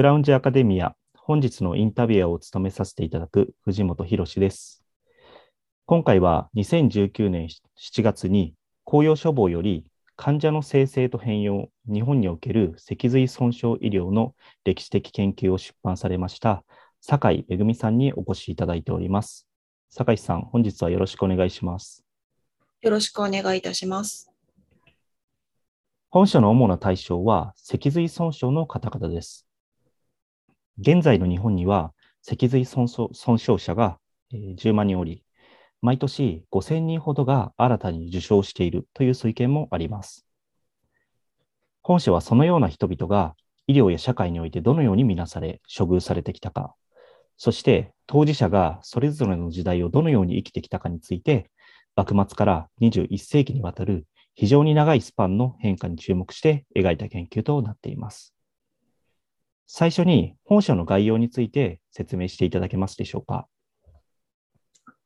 クラウンジアカデミア、本日のインタビュアーを務めさせていただく藤本博です。今回は2019年7月に公用処方より患者の生成と変容、日本における脊髄損傷医療の歴史的研究を出版されました、酒井恵さんにお越しいただいております。酒井さん、本日はよろしくお願いします。よろしくお願いいたします。本書の主な対象は、脊髄損傷の方々です。現在の日本には、脊髄損傷者が10万人おり、毎年5000人ほどが新たに受傷しているという推計もあります。本書はそのような人々が医療や社会においてどのように見なされ、処遇されてきたか、そして当事者がそれぞれの時代をどのように生きてきたかについて、幕末から21世紀にわたる非常に長いスパンの変化に注目して描いた研究となっています。最初に本書の概要について説明していただけますでしょうか？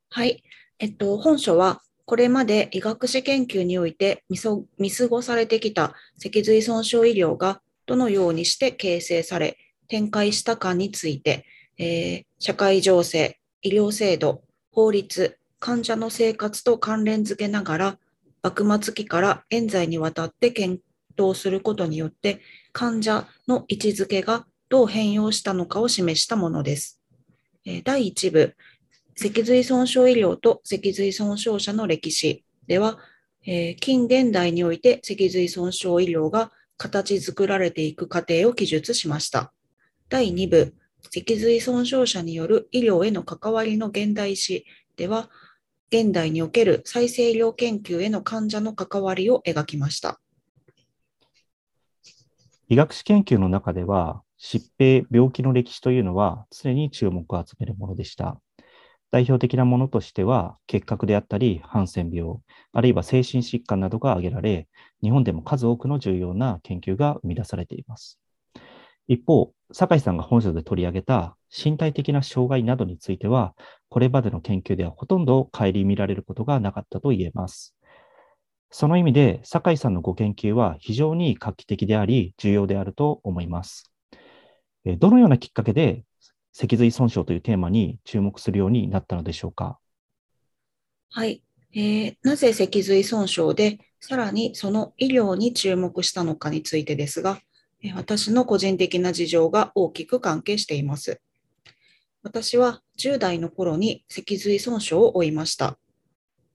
はい。えっと、本書はこれまで医学史研究において見過ごされてきた脊髄損傷医療がどのようにして形成され展開したかについてえー、社会情勢、医療制度、法律、患者の生活と関連づけながら、幕末期から現在にわたって検討することによって、患者の位置づけがどう変容したのかを示したものです。第1部、脊髄損傷医療と脊髄損傷者の歴史では、近現代において脊髄損傷医療が形作られていく過程を記述しました。第2部、脊髄損傷者による医療への関わりの現代史では、現代における再生医療研究への患者の関わりを描きました。医学史研究の中では、疾病、病気の歴史というのは常に注目を集めるものでした。代表的なものとしては、結核であったり、ハンセン病、あるいは精神疾患などが挙げられ、日本でも数多くの重要な研究が生み出されています。一方、酒井さんが本書で取り上げた身体的な障害などについては、これまでの研究ではほとんど顧みられることがなかったと言えます。その意味で、酒井さんのご研究は非常に画期的であり、重要であると思います。どのようなきっかけで、脊髄損傷というテーマに注目するようになったのでしょうか？はい。えー、なぜ脊髄損傷で、さらにその医療に注目したのかについてですが、私の個人的な事情が大きく関係しています。私は10代の頃に脊髄損傷を負いました。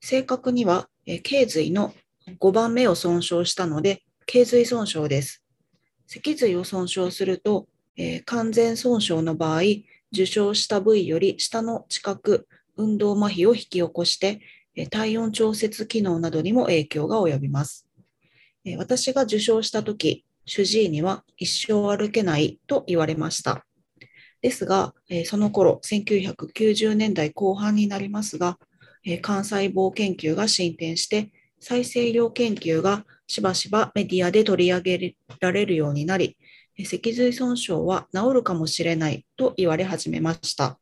正確には、頸髄の5番目を損傷したので、頸髄損傷です。脊髄を損傷すると、えー、完全損傷の場合、受傷した部位より下の近く、運動麻痺を引き起こして、えー、体温調節機能などにも影響が及びます。えー、私が受傷したとき、主治医には一生歩けないと言われました。ですが、えその頃、1990年代後半になりますが、え幹細胞研究が進展して、再生医療研究がしばしばメディアで取り上げられるようになり、脊髄損傷は治るかもしれないと言われ始めました。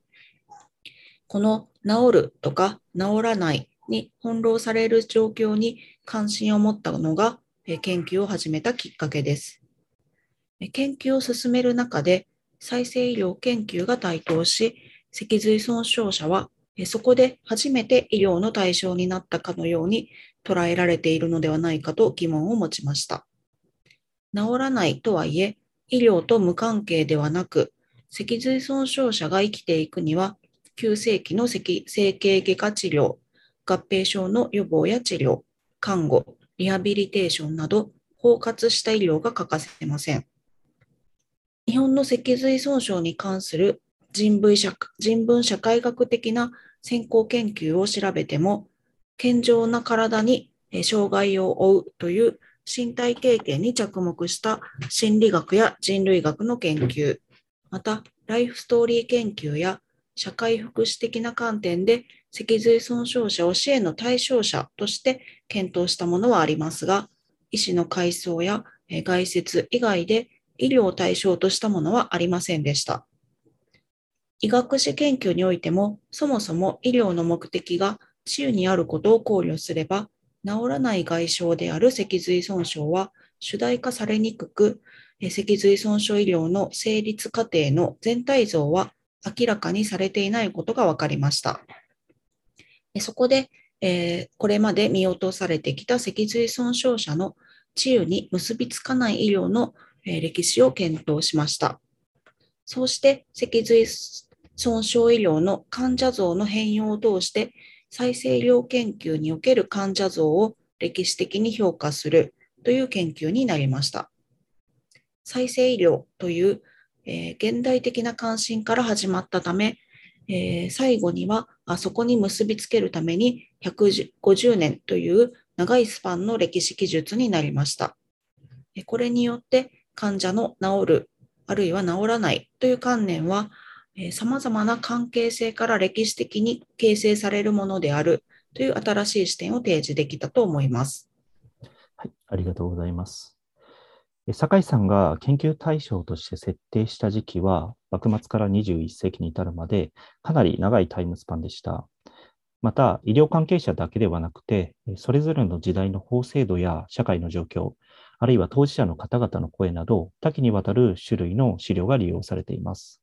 この治るとか治らないに翻弄される状況に関心を持ったのが研究を始めたきっかけです。研究を進める中で、再生医療研究が台頭し、脊髄損傷者はそこで初めて医療の対象になったかのように捉えられているのではないかと疑問を持ちました。治らないとはいえ、医療と無関係ではなく、脊髄損傷者が生きていくには、急性期の整形外科治療、合併症の予防や治療、看護、リハビリテーションなど包括した医療が欠かせません。日本の脊髄損傷に関する人文社人文社会学的な先行研究を調べても、健常な体に障害を負うという身体経験に着目した心理学や人類学の研究、またライフストーリー研究や社会福祉的な観点で脊髄損傷者を支援の対象者として検討したものはありますが、医師の階層や外説以外で医療を対象としたものはありませんでした。医学史研究においても、そもそも医療の目的が治癒にあることを考慮すれば、治らない外傷である脊髄損傷は主題化されにくく、脊髄損傷医療の成立過程の全体像は明らかにされていないことが分かりました。そこで、えー、これまで見落とされてきた脊髄損傷者の治癒に結びつかない医療の、え、歴史を検討しました。そうして脊髄損傷医療の患者像の変容を通して再生医療研究における患者像を歴史的に評価するという研究になりました。再生医療という、えー、現代的な関心から始まったため、えー、最後にはあそこに結びつけるために150年という長いスパンの歴史記述になりました。これによって患者の治る、あるいは治らないという観念は、さまざまな関係性から歴史的に形成されるものであるという新しい視点を提示できたと思います。はい、ありがとうございます。酒井さんが研究対象として設定した時期は、幕末から21世紀に至るまで、かなり長いタイムスパンでした。また、医療関係者だけではなくて、それぞれの時代の法制度や社会の状況、あるいは当事者の方々の声など、多岐にわたる種類の資料が利用されています。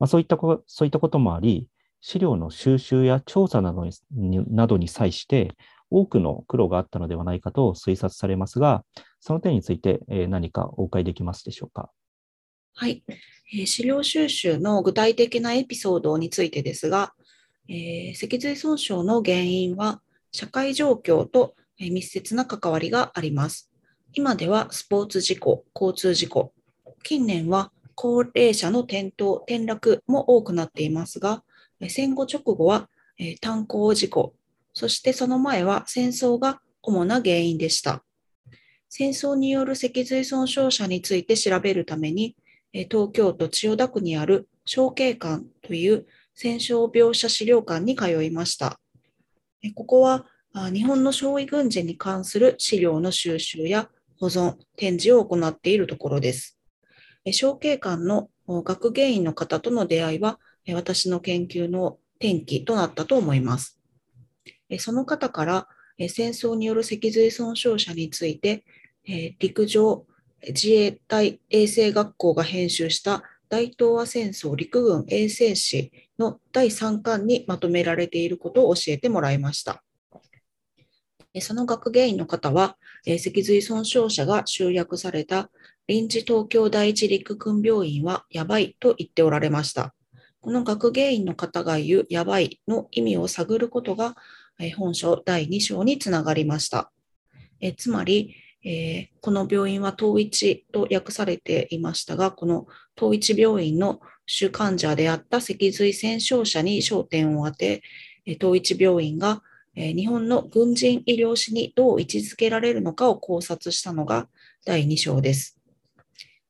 まあ、そういったこそういったこともあり、資料の収集や調査などになどに際して、多くの苦労があったのではないかと推察されますが、その点について何かお伺いできますでしょうか？はい、えー、資料収集の具体的なエピソードについてですが、えー、脊髄損傷の原因は社会状況と密接な関わりがあります。今ではスポーツ事故、交通事故、近年は高齢者の転倒、転落も多くなっていますが、戦後直後は炭鉱事故、そしてその前は戦争が主な原因でした。戦争による脊髄損傷者について調べるために、東京都千代田区にある小慶館という戦傷病者資料館に通いました。ここは日本の傷痍軍人に関する資料の収集や保存、展示を行っているところです。小慶館の学芸員の方との出会いは、私の研究の転機となったと思います。その方から、戦争による脊髄損傷者について、陸上自衛隊衛生学校が編集した大東亜戦争陸軍衛生史の第3巻にまとめられていることを教えてもらいました。その学芸員の方は、脊髄損傷者が集約された臨時東京第一陸軍病院はやばいと言っておられました。この学芸員の方が言うやばいの意味を探ることが本書第2章につながりました。えつまり、えー、この病院は統一と訳されていましたが、この統一病院の主患者であった脊髄戦傷者に焦点を当て、統一病院がえ日本の軍人医療史にどう位置づけられるのかを考察したのが第2章です。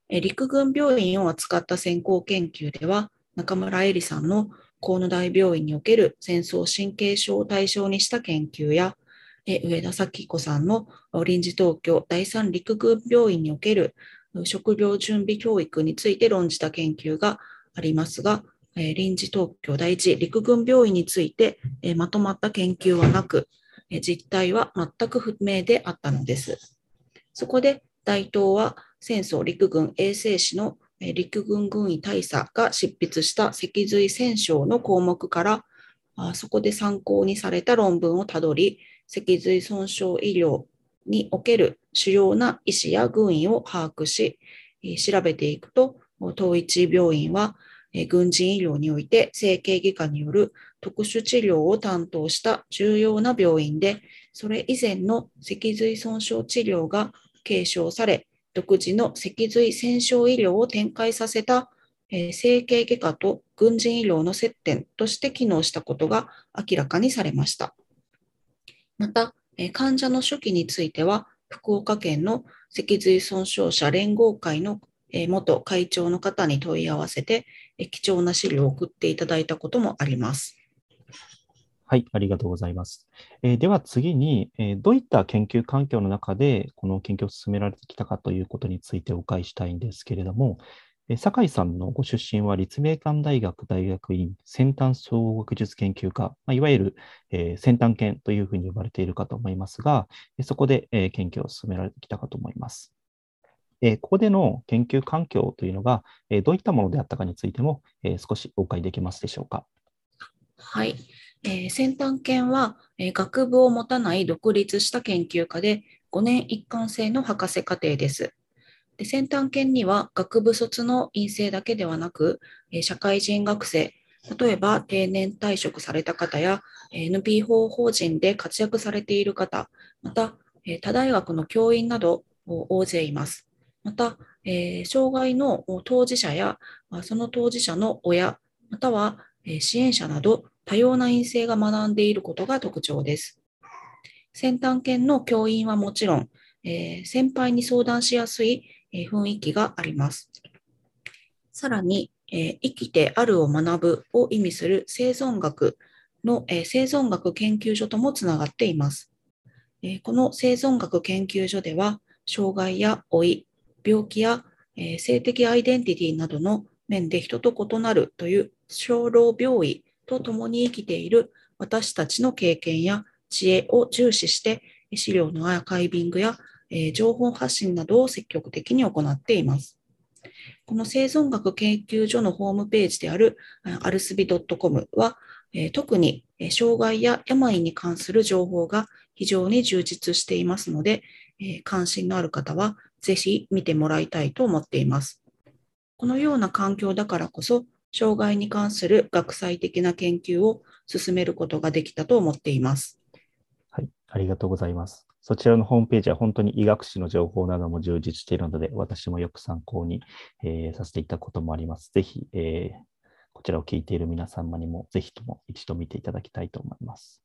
え陸軍病院を扱った先行研究では、中村恵里さんの河野大病院における戦争神経症を対象にした研究や、え上田咲子さんの臨時東京第三陸軍病院における食料準備教育について論じた研究がありますが、臨時東京第一陸軍病院についてまとまった研究はなく、実態は全く不明であったのです。そこで大東は戦争陸軍衛生士の陸軍軍医大佐が執筆した脊髄戦傷の項目からそこで参考にされた論文をたどり脊髄損傷医療における主要な医師や軍医を把握し調べていくと統一病院は軍人医療において整形外科による特殊治療を担当した重要な病院でそれ以前の脊髄損傷治療が継承され独自の脊髄戦傷医療を展開させた、え、整形外科と軍人医療の接点として機能したことが明らかにされました。また、え、患者の初期については、福岡県の脊髄損傷者連合会の元会長の方に問い合わせて、貴重な資料を送っていただいたこともあります。はい、ありがとうございます。えー、では次に、えー、どういった研究環境の中でこの研究を進められてきたかということについてお伺いしたいんですけれども、えー、酒井さんのご出身は立命館大学大学院先端総合学術研究科、まあ、いわゆる、え、先端研というふうに呼ばれているかと思いますが、そこで、え、研究を進められてきたかと思います。えここでの研究環境というのが、えどういったものであったかについても、え少しお伺いできますでしょうか。はい。えー、先端研は、えー、学部を持たない独立した研究科で5年一貫制の博士課程です。で先端研には学部卒の院生だけではなく、えー、社会人学生、例えば定年退職された方や NPO 法人で活躍されている方、また他大学の教員など大勢います。また、えー、障害の当事者やその当事者の親、または支援者など多様な院生が学んでいることが特徴です。先端研の教員はもちろん、えー、先輩に相談しやすい、え雰囲気があります。さらに、え生きてあるを学ぶを意味する生存学の、え生存学研究所ともつながっています。えこの生存学研究所では、障害や老い、病気や、え性的アイデンティティなどの面で人と異なるという小老病医と共に生きている私たちの経験や知恵を重視して資料のアーカイビングや、え情報発信などを積極的に行っています。この生存学研究所のホームページであるアルスビ .com は、特に障害や病に関する情報が非常に充実していますので、関心のある方はぜひ見てもらいたいと思っています。このような環境だからこそ、障害に関する学際的な研究を進めることができたと思っています。はい、ありがとうございます。そちらのホームページは本当に医学史の情報なども充実しているので、私もよく参考に、えー、させていただくこともあります。ぜひ、えー、こちらを聞いている皆様にも、ぜひとも一度見ていただきたいと思います。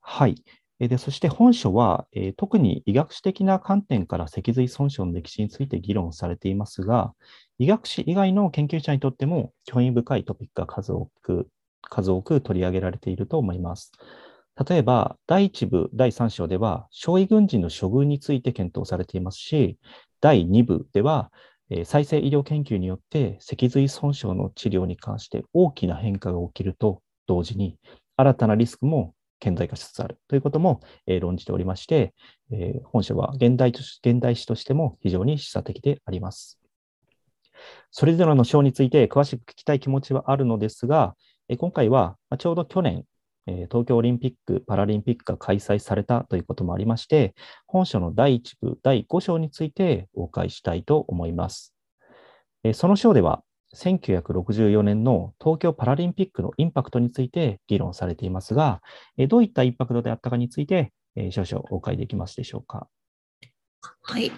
はい。でそして本書は、えー、特に医学史的な観点から脊髄損傷の歴史について議論されていますが、医学史以外の研究者にとっても興味深いトピックが数多く数多く取り上げられていると思います。例えば、第1部、第3章では、傷痍軍人の処遇について検討されていますし、第2部ではえ、再生医療研究によって脊髄損傷の治療に関して大きな変化が起きると同時に、新たなリスクも顕在化しつつあるということも、えー、論じておりまして、えー、本書は現代現代史としても非常に示唆的であります。それぞれの章について詳しく聞きたい気持ちはあるのですが、え今回はちょうど去年、え東京オリンピック・パラリンピックが開催されたということもありまして、本書の第1部、第5章についてお伺いしたいと思います。えその章では、1964年の東京パラリンピックのインパクトについて議論されていますが、どういったインパクトであったかについて、少々お伺いできますでしょうか？はい、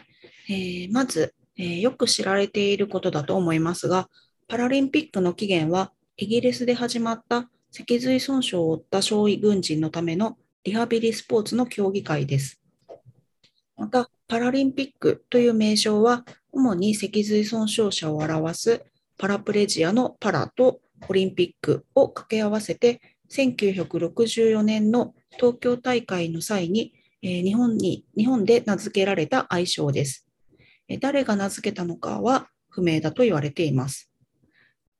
えー、まず、えー、よく知られていることだと思いますが、パラリンピックの起源はイギリスで始まった脊髄損傷を負った傷痍軍人のためのリハビリスポーツの競技会です。また、パラリンピックという名称は、主に脊髄損傷者を表すパラプレジアのパラとオリンピックを掛け合わせて、1964年の東京大会の際に、え日本に日本で名付けられた愛称です。え誰が名付けたのかは不明だと言われています。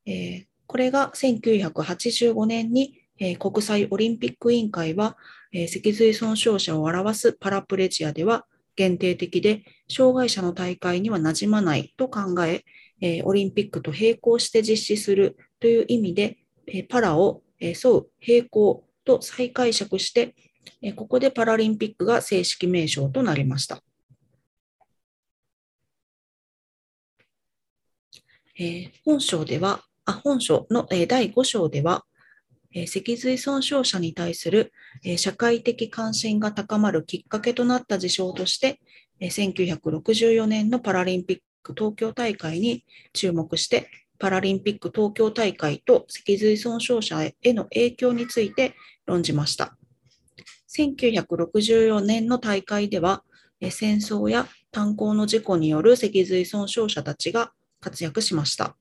え、これが1985年に、え、国際オリンピック委員会は、え、脊髄損傷者を表すパラプレジアでは限定的で障害者の大会には馴染まないと考え、えオリンピックと並行して実施するという意味で、えパラを、え沿う並行と再解釈して、えここでパラリンピックが正式名称となりました。え本章では、あ本書の、え第5章では、え脊髄損傷者に対する、え社会的関心が高まるきっかけとなった事象として、え1964年のパラリンピックク東京大会に注目して、パラリンピック東京大会と脊髄損傷者への影響について論じました。1964年の大会では、戦争や炭鉱の事故による脊髄損傷者たちが活躍しました。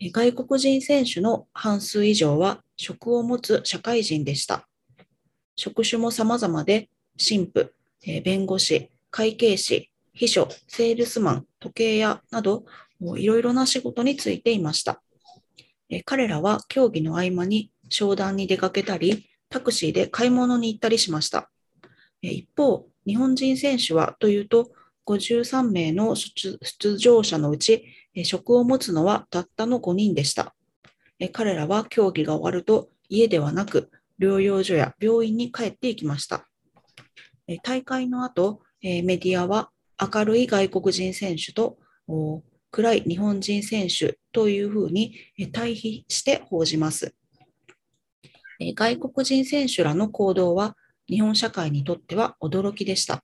外国人選手の半数以上は職を持つ社会人でした。職種も様々で、神父、弁護士、会計士、秘書、セールスマン、時計屋など、いろいろな仕事に就いていました。彼らは競技の合間に商談に出かけたり、タクシーで買い物に行ったりしました。一方、日本人選手はというと、53名の出場者のうち、職を持つのはたったの5人でした。彼らは競技が終わると家ではなく療養所や病院に帰っていきました。大会の後、メディアは明るい外国人選手と暗い日本人選手というふうに対比して報じます。外国人選手らの行動は日本社会にとっては驚きでした。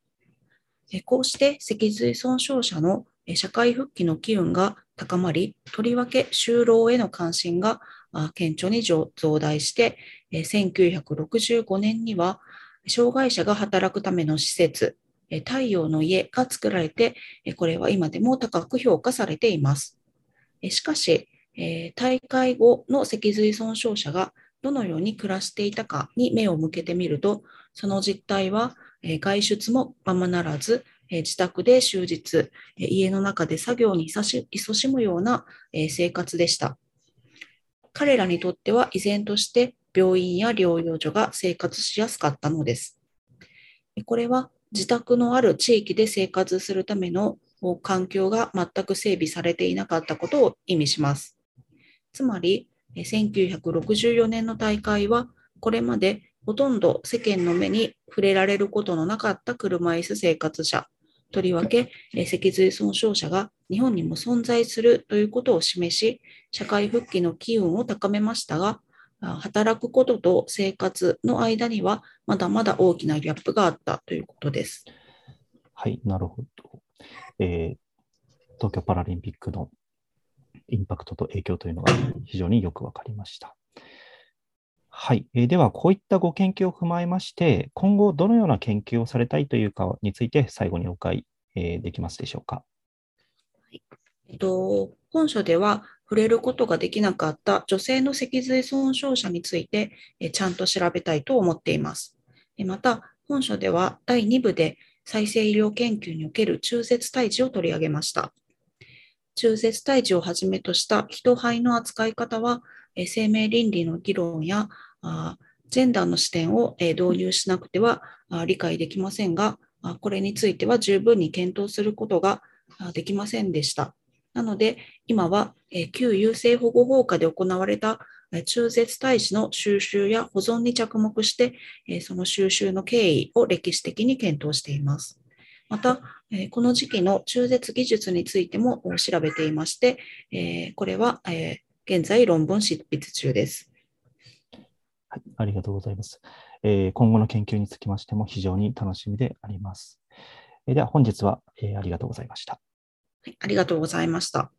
こうして脊髄損傷者の社会復帰の機運が高まり、とりわけ就労への関心が顕著に増大して、1965年には障害者が働くための施設、太陽の家が作られて、これは今でも高く評価されています。しかし、大会後の脊髄損傷者がどのように暮らしていたかに目を向けてみると、その実態は、外出もままならず、自宅で終日、家の中で作業に勤ししむような、生活でした。彼らにとっては依然として病院や療養所が生活しやすかったのです。これは自宅のある地域で生活するための環境が全く整備されていなかったことを意味します。つまり、1964年の大会は、これまでほとんど世間の目に触れられることのなかった車椅子生活者、とりわけ脊髄損傷者が日本にも存在するということを示し、社会復帰の機運を高めましたが、働くことと生活の間にはまだまだ大きなギャップがあったということです。はい、なるほど。えー東京パラリンピックのインパクトと影響というのが非常によくわかりました。はい、えーでは、こういったご研究を踏まえまして、今後どのような研究をされたいというかについて最後にお伺い、えーできますでしょうか。えっと、本書では触れることができなかった女性の脊髄損傷者についてえちゃんと調べたいと思っています。また、本書では第2部で再生医療研究における中絶胎児を取り上げました。中絶胎児をはじめとした人胚の扱い方は、え生命倫理の議論やあジェンダーの視点をえ導入しなくてはあ理解できませんが、これについては十分に検討することができませんでした。なので、今は、え旧優生保護法下で行われた中絶胎児の収集や保存に着目して、その収集の経緯を歴史的に検討しています。また、この時期の中絶技術についても調べていまして、これは、現在論文執筆中です。はい、ありがとうございます。今後の研究につきましても非常に楽しみであります。では本日は、ありがとうございました。はい、ありがとうございました。